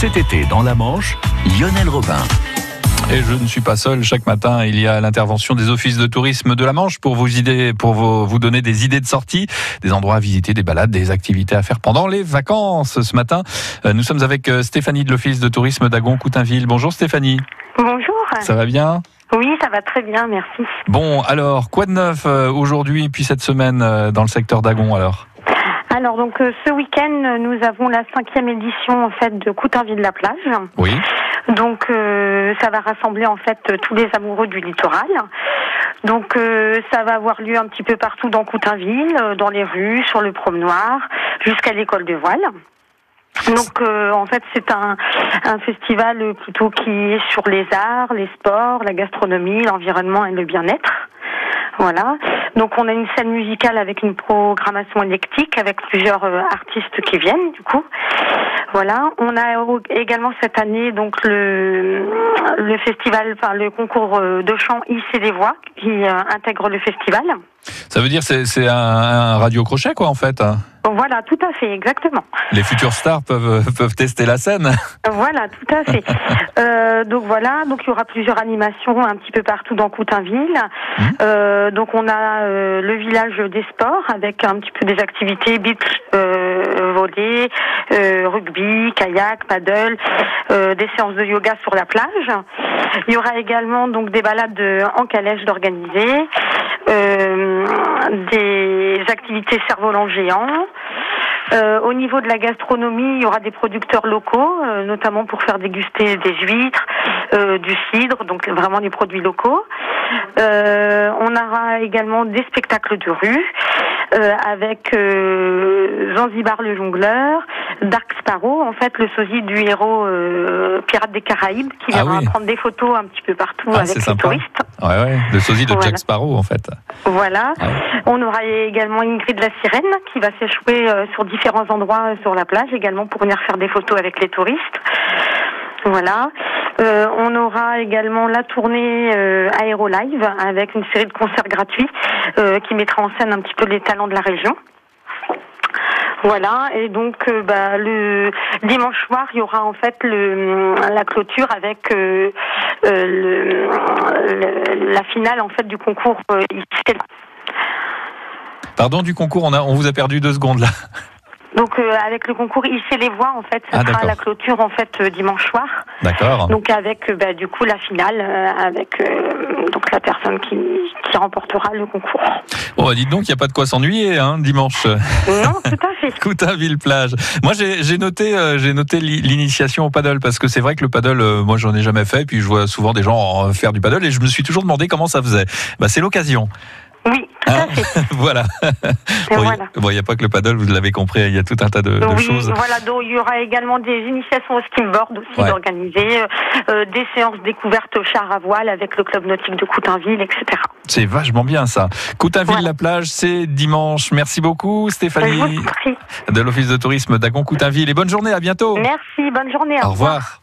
Cet été, dans la Manche, Lionel Robin. Et je ne suis pas seul. Chaque matin, il y a l'intervention des offices de tourisme de la Manche pour vous, idées, pour vous, vous donner des idées de sortie, des endroits à visiter, des balades, des activités à faire pendant les vacances. Ce matin, euh, nous sommes avec euh, Stéphanie de l'office de tourisme d'Agon-Coutainville. Bonjour Stéphanie. Bonjour. Ça va bien? Oui, ça va très bien, merci. Bon, alors, quoi de neuf euh, aujourd'hui puis cette semaine dans le secteur d'Agon alors? Alors donc euh, ce week-end, nous avons la cinquième édition en fait de Coutainville-la-Plage. Oui. Donc euh, ça va rassembler en fait tous les amoureux du littoral. Donc euh, ça va avoir lieu un petit peu partout dans Coutainville, euh, dans les rues, sur le promenoir, jusqu'à l'école de voile. Donc euh, en fait c'est un, un festival plutôt qui est sur les arts, les sports, la gastronomie, l'environnement et le bien-être. Voilà. Donc on a une scène musicale avec une programmation électrique avec plusieurs euh, artistes qui viennent du coup. Voilà. On a également cette année donc le le festival, enfin le concours euh, de chant Hisser les voix qui euh, intègre le festival. Ça veut dire c'est c'est un, un radio crochet quoi en fait. hein Voilà, tout à fait, exactement. Les futurs stars peuvent peuvent tester la scène. Voilà, tout à fait. Euh, donc voilà, donc il y aura plusieurs animations un petit peu partout dans Coutainville. Euh, donc on a le village des sports avec un petit peu des activités beach, volley, euh, rugby, kayak, paddle, euh, des séances de yoga sur la plage. Il y aura également donc des balades en calèche d'organiser, euh, des activités cerf-volant géants. Euh, au niveau de la gastronomie, il y aura des producteurs locaux, notamment pour faire déguster des huîtres, du cidre, donc vraiment des produits locaux. On aura également des spectacles de rue avec euh, Zanzibar le jongleur, Dark Sparrow, en fait le sosie du héros euh, Pirate des Caraïbes, qui Ah viendra oui. prendre des photos un petit peu partout Ah, avec les sympa. touristes. Ouais ouais. Le sosie de Voilà. Jack Sparrow en fait. Voilà. Ouais. On aura également Ingrid la sirène qui va s'échouer euh, sur différents endroits euh, sur la plage également pour venir faire des photos avec les touristes. Voilà. Euh, on aura également la tournée euh, Aéro Live avec une série de concerts gratuits euh, qui mettra en scène un petit peu les talents de la région. Voilà, et donc euh, bah, le dimanche soir, il y aura en fait la clôture avec la finale en fait du concours. Pardon du concours, on a on vous a perdu deux secondes là. Donc euh, avec le concours Hisser les voix en fait, ce Ah, sera la clôture en fait euh, dimanche soir. D'accord. Donc avec euh, bah, du coup la finale avec donc la personne qui, qui remportera le concours. Bon, bah, dites donc, il n'y a pas de quoi s'ennuyer hein, dimanche. Non, tout à fait. Coutainville plage. Moi, j'ai noté, j'ai noté l'i- l'initiation au paddle parce que c'est vrai que le paddle, moi, j'en ai jamais fait. Puis je vois souvent des gens faire du paddle et je me suis toujours demandé comment ça faisait. Bah, c'est l'occasion. Oui, Hein voilà. Bon, il bon, n'y a pas que le paddle, vous l'avez compris. Il y a tout un tas de, de oui, choses. voilà, donc il y aura également des initiations au skimboard aussi Ouais. d'organiser, euh, euh, des séances découvertes au char à voile avec le club nautique de Coutainville, etc. C'est vachement bien ça. Coutainville Voilà. la plage, c'est dimanche. Merci beaucoup, Stéphanie de l'office de tourisme d'Agon Coutainville et bonne journée. À bientôt. Merci, bonne journée. Au revoir.